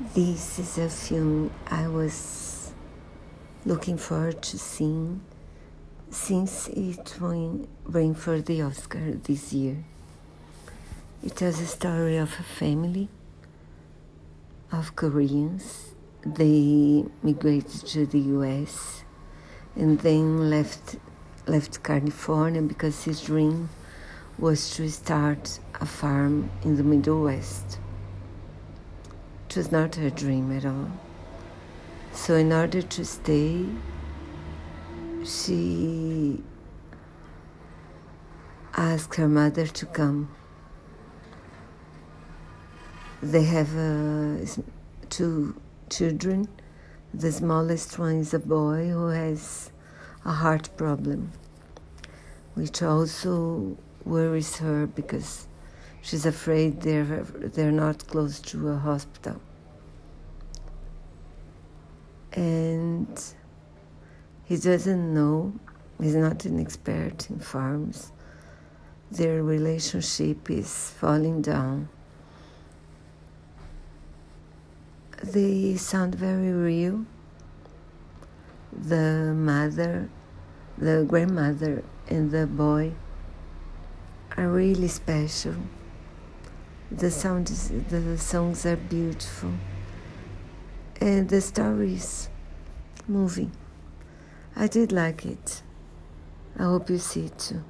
This is a film I was looking forward to seeing since it won, ran for the Oscar this year. It tells a story of a family of Koreans. They migrated to the US and then left left California because his dream was to start a farm in the Middle West. It was not her dream at all. So, in order to stay, she asked her mother to come. They have uh, two children. The smallest one is a boy who has a heart problem, which also worries her because She's afraid they're, they're not close to a hospital. And he doesn't know, he's not an expert in farms. Their relationship is falling down. They sound very real. The mother, the grandmother, and the boy are really special. The the songs are beautiful, and the story is moving. I did like it. I hope you see it too.